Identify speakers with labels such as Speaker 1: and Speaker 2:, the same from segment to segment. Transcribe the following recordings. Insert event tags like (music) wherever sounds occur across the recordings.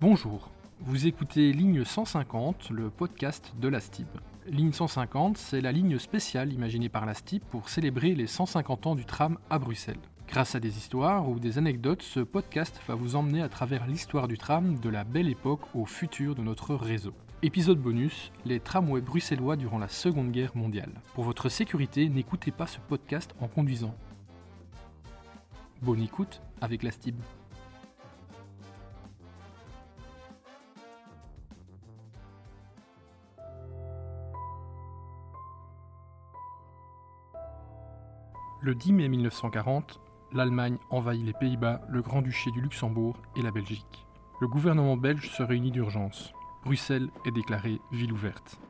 Speaker 1: Bonjour, vous écoutez Ligne 150, le podcast de la STIB. Ligne 150, c'est la ligne spéciale imaginée par la STIB pour célébrer les 150 ans du tram à Bruxelles. Grâce à des histoires ou des anecdotes, ce podcast va vous emmener à travers l'histoire du tram de la belle époque au futur de notre réseau. Épisode bonus, les tramways bruxellois durant la Seconde Guerre mondiale. Pour votre sécurité, n'écoutez pas ce podcast en conduisant. Bonne écoute avec la STIB. Le 10 mai 1940, l'Allemagne envahit les Pays-Bas, le Grand-Duché du Luxembourg et la Belgique. Le gouvernement belge se réunit d'urgence. Bruxelles est déclarée ville ouverte.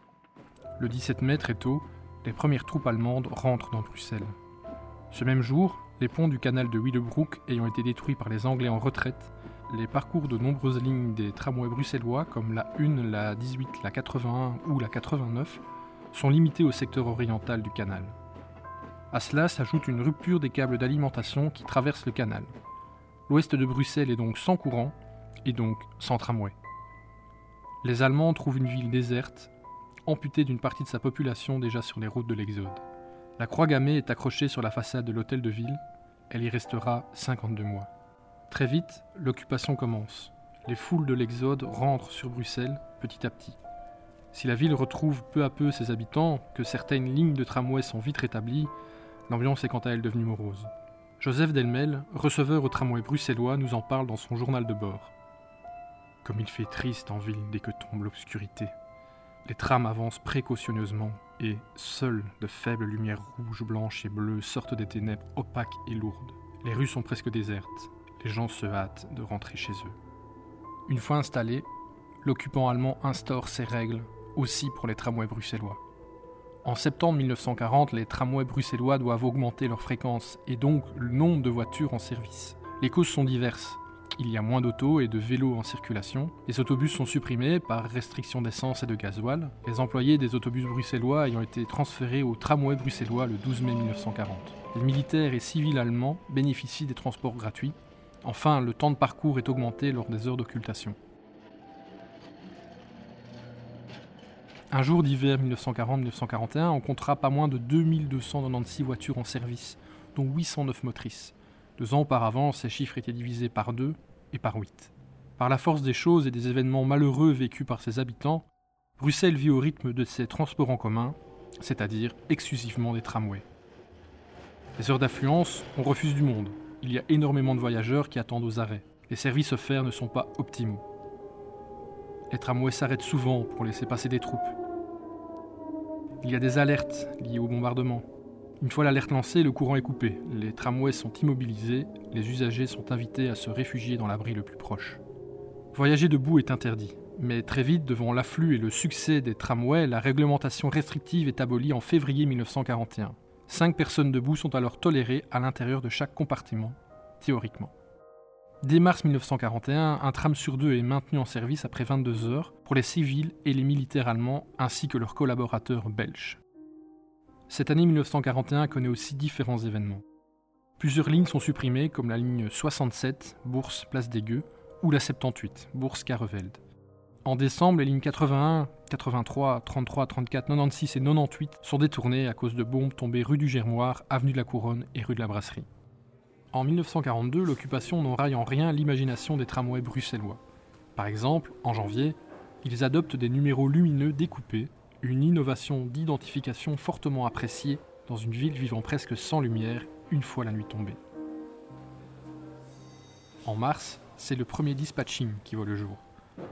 Speaker 1: Le 17 mai très tôt, les premières troupes allemandes rentrent dans Bruxelles. Ce même jour, les ponts du canal de Willebroek ayant été détruits par les Anglais en retraite, les parcours de nombreuses lignes des tramways bruxellois comme la 1, la 18, la 81 ou la 89 sont limités au secteur oriental du canal. À cela s'ajoute une rupture des câbles d'alimentation qui traversent le canal. L'ouest de Bruxelles est donc sans courant et donc sans tramway. Les Allemands trouvent une ville déserte, amputée d'une partie de sa population déjà sur les routes de l'Exode. La croix gammée est accrochée sur la façade de l'hôtel de ville. Elle y restera 52 mois. Très vite, l'occupation commence. Les foules de l'Exode rentrent sur Bruxelles petit à petit. Si la ville retrouve peu à peu ses habitants, que certaines lignes de tramway sont vite rétablies, L'ambiance est quant à elle devenue morose. Joseph Delmel, receveur au tramway bruxellois, nous en parle dans son journal de bord. Comme il fait triste en ville dès que tombe l'obscurité. Les trams avancent précautionneusement et, seules de faibles lumières rouges, blanches et bleues sortent des ténèbres opaques et lourdes. Les rues sont presque désertes. Les gens se hâtent de rentrer chez eux. Une fois installés, l'occupant allemand instaure ses règles aussi pour les tramways bruxellois. En septembre 1940, les tramways bruxellois doivent augmenter leur fréquence et donc le nombre de voitures en service. Les causes sont diverses. Il y a moins d'autos et de vélos en circulation. Les autobus sont supprimés par restriction d'essence et de gasoil. Les employés des autobus bruxellois ayant été transférés au tramway bruxellois le 12 mai 1940. Les militaires et civils allemands bénéficient des transports gratuits. Enfin, le temps de parcours est augmenté lors des heures d'occultation. Un jour d'hiver 1940-1941, on comptera pas moins de 2296 voitures en service, dont 809 motrices. Deux ans auparavant, ces chiffres étaient divisés par deux et par huit. Par la force des choses et des événements malheureux vécus par ses habitants, Bruxelles vit au rythme de ses transports en commun, c'est-à-dire exclusivement des tramways. Les heures d'affluence, on refuse du monde. Il y a énormément de voyageurs qui attendent aux arrêts. Les services offerts ne sont pas optimaux. Les tramways s'arrêtent souvent pour laisser passer des troupes. Il y a des alertes liées au bombardement. Une fois l'alerte lancée, le courant est coupé. Les tramways sont immobilisés, les usagers sont invités à se réfugier dans l'abri le plus proche. Voyager debout est interdit, mais très vite, devant l'afflux et le succès des tramways, la réglementation restrictive est abolie en février 1941. Cinq personnes debout sont alors tolérées à l'intérieur de chaque compartiment, théoriquement. Dès mars 1941, un tram sur deux est maintenu en service après 22 heures pour les civils et les militaires allemands ainsi que leurs collaborateurs belges. Cette année 1941 connaît aussi différents événements. Plusieurs lignes sont supprimées comme la ligne 67, Bourse Place des Gueux, ou la 78, Bourse Carreveld. En décembre, les lignes 81, 83, 33, 34, 96 et 98 sont détournées à cause de bombes tombées rue du Germoir, avenue de la Couronne et rue de la Brasserie. En 1942, l'occupation n'enraille en rien l'imagination des tramways bruxellois. Par exemple, en janvier, ils adoptent des numéros lumineux découpés, une innovation d'identification fortement appréciée dans une ville vivant presque sans lumière une fois la nuit tombée. En mars, c'est le premier dispatching qui voit le jour.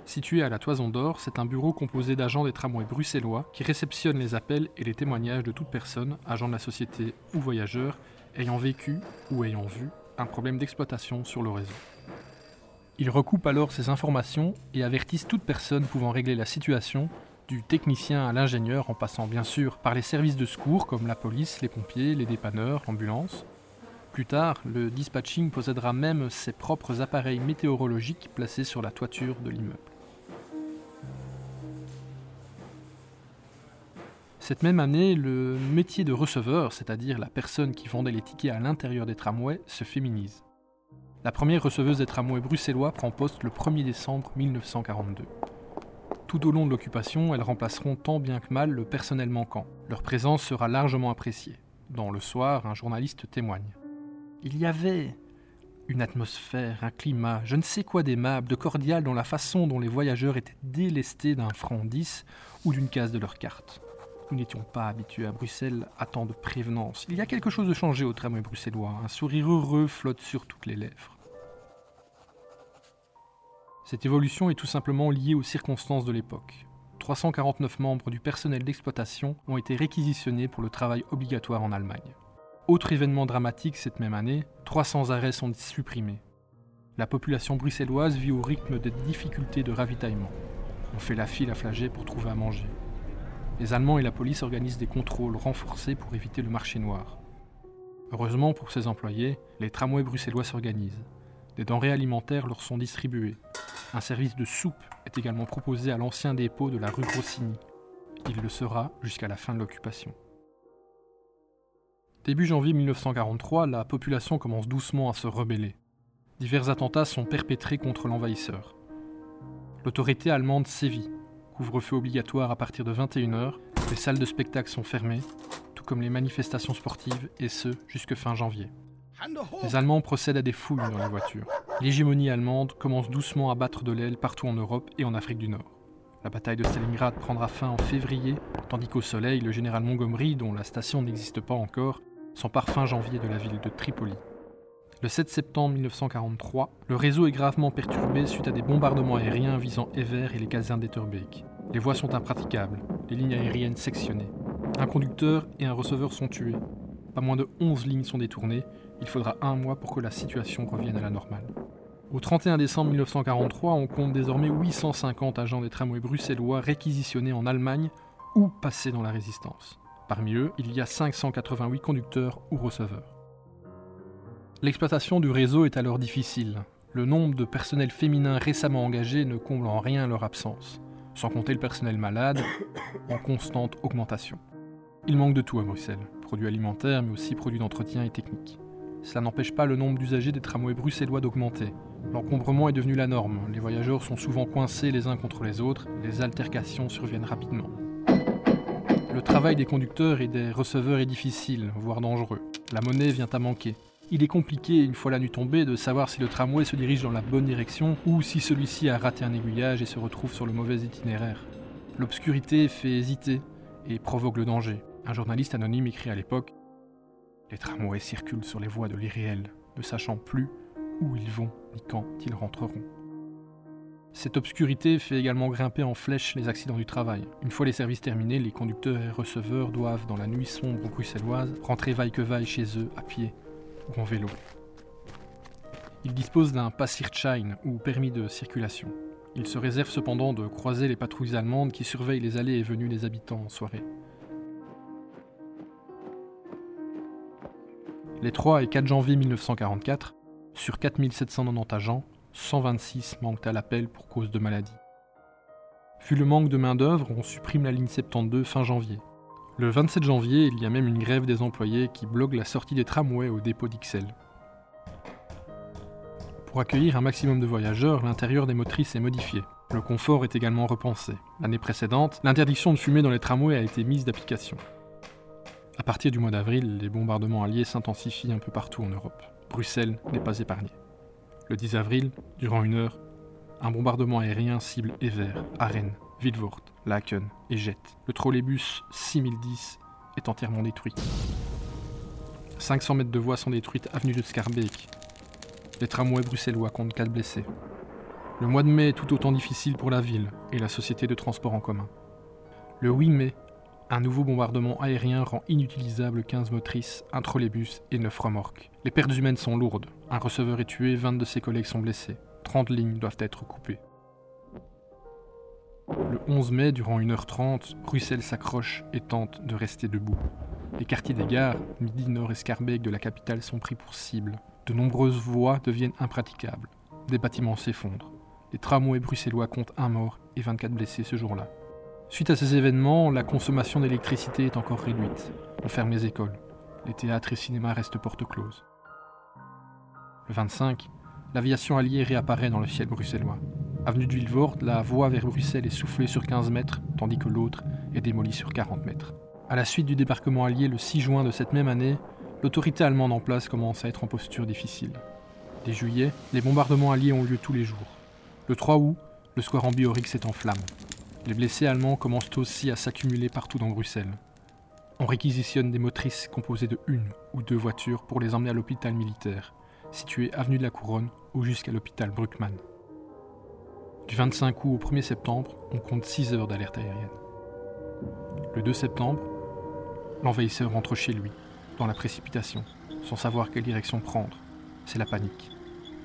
Speaker 1: Situé à la Toison d'Or, c'est un bureau composé d'agents des tramways bruxellois qui réceptionnent les appels et les témoignages de toute personne, agent de la société ou voyageur, ayant vécu ou ayant vu un problème d'exploitation sur le réseau. Ils recoupent alors ces informations et avertissent toute personne pouvant régler la situation, du technicien à l'ingénieur en passant bien sûr par les services de secours comme la police, les pompiers, les dépanneurs, l'ambulance. Plus tard, le dispatching possédera même ses propres appareils météorologiques placés sur la toiture de l'immeuble. Cette même année, le métier de receveur, c'est-à-dire la personne qui vendait les tickets à l'intérieur des tramways, se féminise. La première receveuse des tramways bruxellois prend poste le 1er décembre 1942. Tout au long de l'occupation, elles remplaceront tant bien que mal le personnel manquant. Leur présence sera largement appréciée. Dans Le Soir, un journaliste témoigne. Il y avait une atmosphère, un climat, je ne sais quoi d'aimable, de cordial dans la façon dont les voyageurs étaient délestés d'un franc 10 ou d'une case de leur carte. Nous n'étions pas habitués à Bruxelles à tant de prévenance. Il y a quelque chose de changé au tramway bruxellois. Un sourire heureux flotte sur toutes les lèvres. Cette évolution est tout simplement liée aux circonstances de l'époque. 349 membres du personnel d'exploitation ont été réquisitionnés pour le travail obligatoire en Allemagne. Autre événement dramatique cette même année, 300 arrêts sont supprimés. La population bruxelloise vit au rythme des difficultés de ravitaillement. On fait la file à Flagey pour trouver à manger. Les Allemands et la police organisent des contrôles renforcés pour éviter le marché noir. Heureusement pour ces employés, les tramways bruxellois s'organisent. Des denrées alimentaires leur sont distribuées. Un service de soupe est également proposé à l'ancien dépôt de la rue Rossini. Il le sera jusqu'à la fin de l'occupation. Début janvier 1943, la population commence doucement à se rebeller. Divers attentats sont perpétrés contre l'envahisseur. L'autorité allemande sévit. Couvre-feu obligatoire à partir de 21h, les salles de spectacle sont fermées, tout comme les manifestations sportives, et ce, jusque fin janvier. Les Allemands procèdent à des fouilles dans les voitures. L'hégémonie allemande commence doucement à battre de l'aile partout en Europe et en Afrique du Nord. La bataille de Stalingrad prendra fin en février, tandis qu'au soleil, le général Montgomery, dont la station n'existe pas encore, s'empare fin janvier de la ville de Tripoli. Le 7 septembre 1943, le réseau est gravement perturbé suite à des bombardements aériens visant Ever et les casernes d'Etterbeek. Les voies sont impraticables, les lignes aériennes sectionnées. Un conducteur et un receveur sont tués. Pas moins de 11 lignes sont détournées. Il faudra un mois pour que la situation revienne à la normale. Au 31 décembre 1943, on compte désormais 850 agents des tramways bruxellois réquisitionnés en Allemagne ou passés dans la résistance. Parmi eux, il y a 588 conducteurs ou receveurs. L'exploitation du réseau est alors difficile. Le nombre de personnels féminins récemment engagés ne comble en rien leur absence, sans compter le personnel malade, (coughs) en constante augmentation. Il manque de tout à Bruxelles, produits alimentaires mais aussi produits d'entretien et techniques. Cela n'empêche pas le nombre d'usagers des tramways bruxellois d'augmenter. L'encombrement est devenu la norme, les voyageurs sont souvent coincés les uns contre les autres, les altercations surviennent rapidement. Le travail des conducteurs et des receveurs est difficile, voire dangereux. La monnaie vient à manquer. Il est compliqué, une fois la nuit tombée, de savoir si le tramway se dirige dans la bonne direction ou si celui-ci a raté un aiguillage et se retrouve sur le mauvais itinéraire. L'obscurité fait hésiter et provoque le danger. Un journaliste anonyme écrit à l'époque Les tramways circulent sur les voies de l'irréel, ne sachant plus où ils vont ni quand ils rentreront. Cette obscurité fait également grimper en flèche les accidents du travail. Une fois les services terminés, les conducteurs et receveurs doivent, dans la nuit sombre bruxelloise, rentrer vaille que vaille chez eux, à pied Ils disposent d'un Passierschein ou permis de circulation. Ils se réservent cependant de croiser les patrouilles allemandes qui surveillent les allées et venues des habitants en soirée. Les 3 et 4 janvier 1944, sur 4790 agents, 126 manquent à l'appel pour cause de maladie. Vu le manque de main-d'œuvre, on supprime la ligne 72 fin janvier. Le 27 janvier, il y a même une grève des employés qui bloque la sortie des tramways au dépôt d'Ixelles. Pour accueillir un maximum de voyageurs, l'intérieur des motrices est modifié. Le confort est également repensé. L'année précédente, l'interdiction de fumer dans les tramways a été mise d'application. À partir du mois d'avril, les bombardements alliés s'intensifient un peu partout en Europe. Bruxelles n'est pas épargnée. Le 10 avril, durant une heure, un bombardement aérien cible Ever, Arène, Vilvoort, Laken et Jette. Le trolleybus 6010 est entièrement détruit. 500 mètres de voies sont détruites avenue de Scarbeek. Les tramways bruxellois comptent 4 blessés. Le mois de mai est tout autant difficile pour la ville et la société de transport en commun. Le 8 mai, un nouveau bombardement aérien rend inutilisable 15 motrices, un trolleybus et 9 remorques. Les pertes humaines sont lourdes. Un receveur est tué, 20 de ses collègues sont blessés. 30 lignes doivent être coupées. Le 11 mai, durant 1h30, Bruxelles s'accroche et tente de rester debout. Les quartiers des gares, Midi Nord et Scarbeck de la capitale sont pris pour cible. De nombreuses voies deviennent impraticables. Des bâtiments s'effondrent. Les tramways bruxellois comptent un mort et 24 blessés ce jour-là. Suite à ces événements, la consommation d'électricité est encore réduite. On ferme les écoles. Les théâtres et cinémas restent porte close. Le 25, l'aviation alliée réapparaît dans le ciel bruxellois. Avenue de Villevorde, la voie vers Bruxelles est soufflée sur 15 mètres, tandis que l'autre est démolie sur 40 mètres. À la suite du débarquement allié le 6 juin de cette même année, l'autorité allemande en place commence à être en posture difficile. Dès juillet, les bombardements alliés ont lieu tous les jours. Le 3 août, le square Ambiorix est en flammes. Les blessés allemands commencent aussi à s'accumuler partout dans Bruxelles. On réquisitionne des motrices composées de une ou deux voitures pour les emmener à l'hôpital militaire, situé avenue de la Couronne ou jusqu'à l'hôpital Bruckmann. Du 25 août au 1er septembre, on compte 6 heures d'alerte aérienne. Le 2 septembre, l'envahisseur rentre chez lui, dans la précipitation, sans savoir quelle direction prendre. C'est la panique.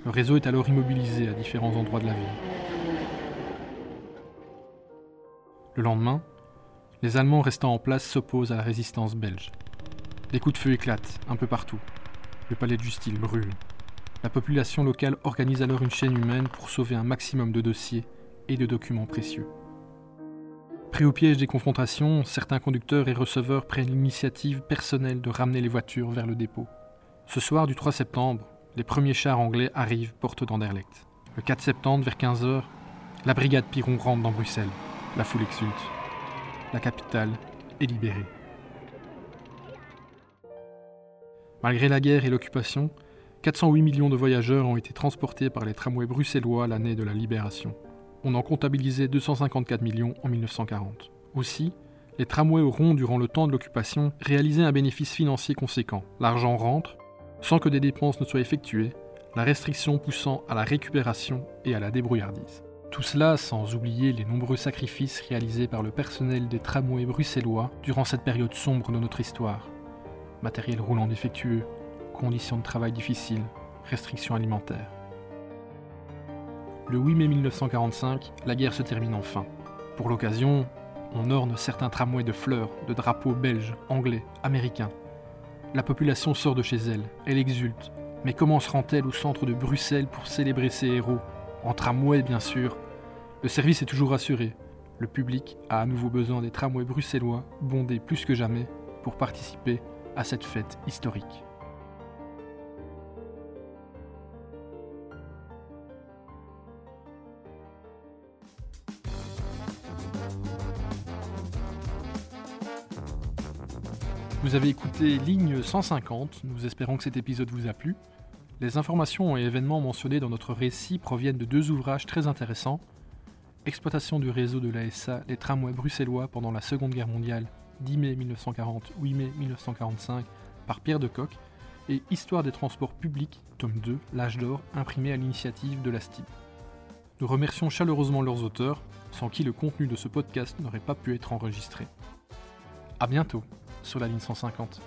Speaker 1: Le réseau est alors immobilisé à différents endroits de la ville. Le lendemain, les Allemands restant en place s'opposent à la résistance belge. Des coups de feu éclatent un peu partout. Le palais du style brûle. La population locale organise alors une chaîne humaine pour sauver un maximum de dossiers et de documents précieux. Pris au piège des confrontations, certains conducteurs et receveurs prennent l'initiative personnelle de ramener les voitures vers le dépôt. Ce soir du 3 septembre, les premiers chars anglais arrivent porte d'Anderlecht. Le 4 septembre, vers 15h, la brigade Piron rentre dans Bruxelles. La foule exulte. La capitale est libérée. Malgré la guerre et l'occupation, 408 millions de voyageurs ont été transportés par les tramways bruxellois l'année de la libération. On en comptabilisait 254 millions en 1940. Aussi, les tramways auront, durant le temps de l'occupation, réalisé un bénéfice financier conséquent. L'argent rentre, sans que des dépenses ne soient effectuées, la restriction poussant à la récupération et à la débrouillardise. Tout cela sans oublier les nombreux sacrifices réalisés par le personnel des tramways bruxellois durant cette période sombre de notre histoire. Matériel roulant défectueux, conditions de travail difficiles, restrictions alimentaires. Le 8 mai 1945, la guerre se termine enfin. Pour l'occasion, on orne certains tramways de fleurs, de drapeaux belges, anglais, américains. La population sort de chez elle, elle exulte. Mais comment se rend-elle au centre de Bruxelles pour célébrer ses héros? En tramway bien sûr. Le service est toujours assuré. Le public a à nouveau besoin des tramways bruxellois, bondés plus que jamais, pour participer à cette fête historique. Vous avez écouté Ligne 150, nous espérons que cet épisode vous a plu. Les informations et événements mentionnés dans notre récit proviennent de deux ouvrages très intéressants. Exploitation du réseau de l'ASA, les tramways bruxellois pendant la Seconde Guerre mondiale, 10 mai 1940-8 mai 1945, par Pierre de Coq, et Histoire des transports publics, tome 2, L'âge d'or, imprimé à l'initiative de la STIB. Nous remercions chaleureusement leurs auteurs, sans qui le contenu de ce podcast n'aurait pas pu être enregistré. A bientôt sur la ligne 150.